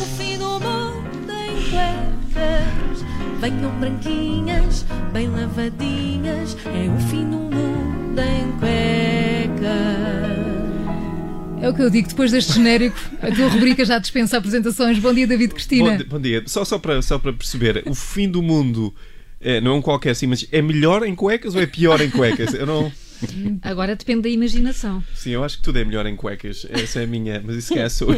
o fim do mundo em cuecas. Venham branquinhas, bem lavadinhas. É o fim do mundo em cuecas. É o que eu digo, depois deste genérico, a tua rubrica já dispensa apresentações. Bom dia, David Cristina. Bom, bom dia. Só, só, para, só para perceber, o fim do mundo é, não é um qualquer assim, mas é melhor em cuecas ou é pior em cuecas? Eu não. Agora depende da imaginação. Sim, eu acho que tudo é melhor em cuecas. Essa é a minha. Mas isso que é sou,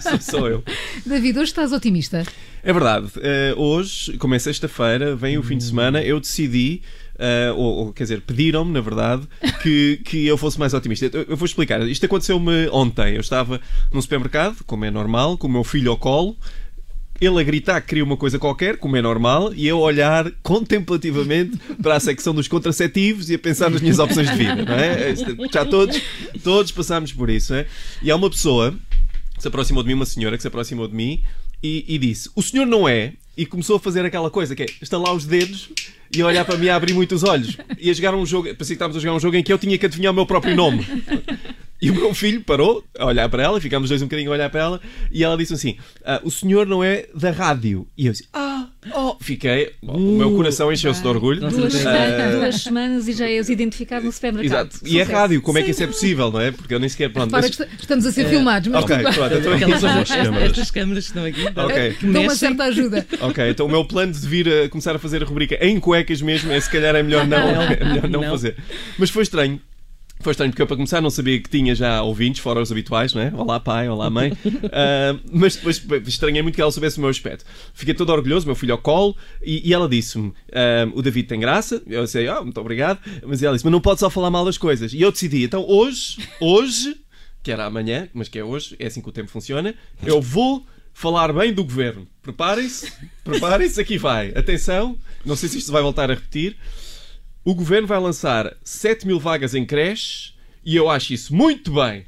sou, sou eu. David, hoje estás otimista? É verdade. Uh, hoje, como é sexta-feira, vem o fim de semana, eu decidi. Uh, ou, ou, quer dizer, pediram-me, na verdade, que, que eu fosse mais otimista. Eu, eu vou explicar. Isto aconteceu-me ontem. Eu estava num supermercado, como é normal, com o meu filho ao colo, ele a gritar que queria uma coisa qualquer, como é normal, e eu a olhar contemplativamente para a secção dos contraceptivos e a pensar nas minhas opções de vida, não é? Já todos, todos passámos por isso, é? E há uma pessoa que se aproximou de mim, uma senhora que se aproximou de mim e, e disse: O senhor não é? E começou a fazer aquela coisa que é estalar os dedos e olhar para mim a abrir muitos olhos. E a jogar um jogo, parecia que estávamos a jogar um jogo em que eu tinha que adivinhar o meu próprio nome. E o meu filho parou a olhar para ela, ficámos dois um bocadinho a olhar para ela, e ela disse assim: ah, O senhor não é da rádio. E eu disse: Ah, oh. Fiquei, bom, o meu coração encheu-se de orgulho. Duas, uh, duas semanas e já és identificado no supermercado. Exato. E é rádio, como é que isso é possível, não é? Porque eu nem sequer. Pronto, mas... estamos a ser é... filmados, mas. Ok, pronto. Então... Estas, estas câmaras estão aqui. Ok. Dão uma certa ajuda. Ok, então o meu plano de vir a começar a fazer a rubrica em cuecas mesmo é se calhar é melhor não, é melhor não, não. fazer. Mas foi estranho foi estranho porque eu, para começar, não sabia que tinha já ouvintes, fora os habituais, não é? Olá, pai, olá, mãe. Uh, mas depois estranhei muito que ela soubesse o meu aspecto. Fiquei todo orgulhoso, meu filho ao colo, e, e ela disse-me: uh, O David tem graça. Eu disse: oh, muito obrigado. Mas ela disse: Mas não pode só falar mal das coisas. E eu decidi: Então, hoje, hoje, que era amanhã, mas que é hoje, é assim que o tempo funciona, eu vou falar bem do governo. Preparem-se, preparem-se, aqui vai. Atenção, não sei se isto vai voltar a repetir. O governo vai lançar 7 mil vagas em creches e eu acho isso muito bem.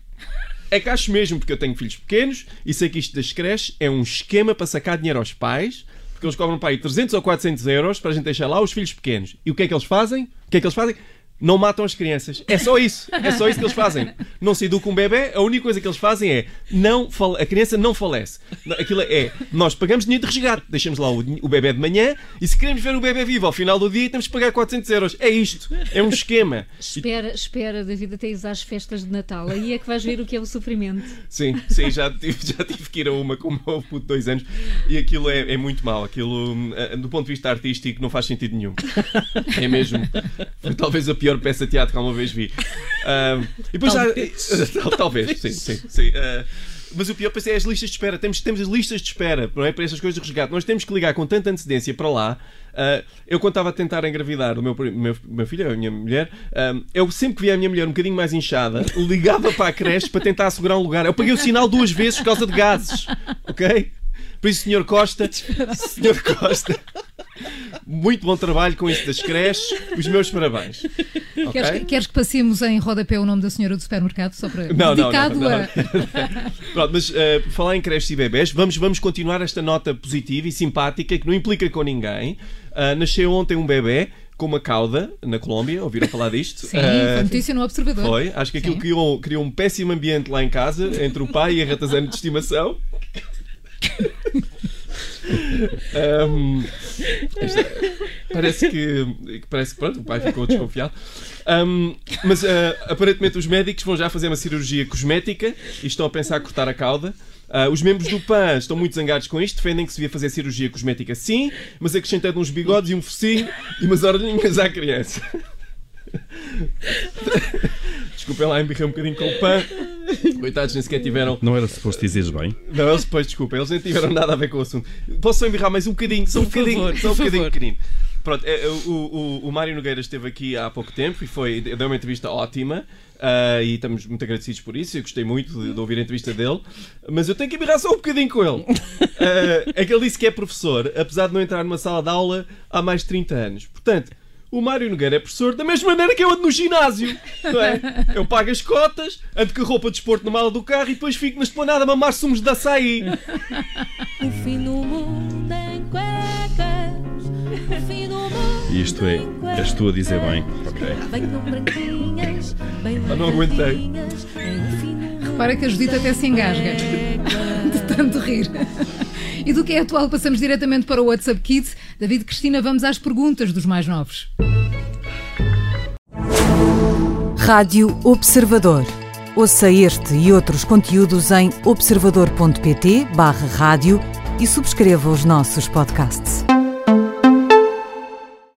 É que acho mesmo, porque eu tenho filhos pequenos e sei que isto das creches é um esquema para sacar dinheiro aos pais, porque eles cobram para aí 300 ou 400 euros para a gente deixar lá os filhos pequenos. E o que é que eles fazem? O que é que eles fazem? Não matam as crianças. É só isso. É só isso que eles fazem. Não se educa um bebê, a única coisa que eles fazem é não a criança não falece. Aquilo é, nós pagamos dinheiro de resgate, deixamos lá o, o bebê de manhã e se queremos ver o bebê vivo ao final do dia temos que pagar 400 euros. É isto. É um esquema. Espera, espera, David, até ir às festas de Natal. Aí é que vais ver o que é o sofrimento. Sim, sim, já tive, já tive que ir a uma com o meu puto de dois anos e aquilo é, é muito mau. Aquilo, eh, do ponto de vista artístico, não faz sentido nenhum. É mesmo. Foi talvez a pior peça de teatro que alguma vez vi. Uh, e depois talvez. já. talvez, sim, sim. sim. Uh, mas o pior é as listas de espera. Temos, temos as listas de espera não é? para essas coisas de resgate. Nós temos que ligar com tanta antecedência para lá. Uh, eu, quando estava a tentar engravidar o meu, meu, meu filho, a minha mulher, eu sempre que via a minha mulher um bocadinho mais inchada, ligava para a creche para tentar assegurar um lugar. Eu paguei o sinal duas vezes por causa de gases. Ok? Por isso, Sr. Costa, Sr. Costa, muito bom trabalho com isso das creches. Os meus parabéns. Okay? Queres, queres, que passemos em rodapé o nome da senhora do supermercado? Só para... Não, Dedicado não, não, não, a... Pronto, mas uh, falar em creches e bebés, vamos, vamos continuar esta nota positiva e simpática que não implica com ninguém. Uh, nasceu ontem um bebê com uma cauda na Colômbia, ouviram falar disto? Sim, uh, notícia no Observador. Foi, acho que aquilo criou, criou um péssimo ambiente lá em casa, entre o pai e a ratazana de estimação um, esta, parece que parece que pronto, o pai ficou desconfiado. Um, mas uh, aparentemente os médicos vão já fazer uma cirurgia cosmética e estão a pensar cortar a cauda. Uh, os membros do PAN estão muito zangados com isto, defendem que se devia fazer cirurgia cosmética sim, mas acrescentando uns bigodes e um focinho e umas orelhinhas à criança. Desculpem lá, embirrei um bocadinho com o PAN. Coitados, nem sequer tiveram. Não era suposto dizeres bem? Não, eles depois, desculpem, eles nem tiveram nada a ver com o assunto. Posso só embirrar mais um bocadinho? Só um bocadinho, favor, só um bocadinho pequenino. Pronto, é, o, o, o Mário Nogueira esteve aqui há pouco tempo e foi, deu uma entrevista ótima. Uh, e estamos muito agradecidos por isso. Eu gostei muito de, de, ouvir a entrevista dele, mas eu tenho que embirrar só um bocadinho com ele. Uh, é que ele disse que é professor, apesar de não entrar numa sala de aula há mais de 30 anos. Portanto, o Mário Nogueira é professor da mesma maneira que eu ando no ginásio. Não é? Eu pago as cotas, ando com a roupa de esporte na mala do carro e depois fico na esplanada a mamar sumos de açaí. O fim do mundo em cuecas. O fim do mundo Isto é, és tu a dizer bem. Ok. Venham branquinhas, bem não aguentei. Repara que a Judita até se engasga. tanto rir. E do que é atual, passamos diretamente para o WhatsApp Kids. David Cristina, vamos às perguntas dos mais novos. Rádio Observador. Ouça este e outros conteúdos em observador.pt/barra rádio e subscreva os nossos podcasts.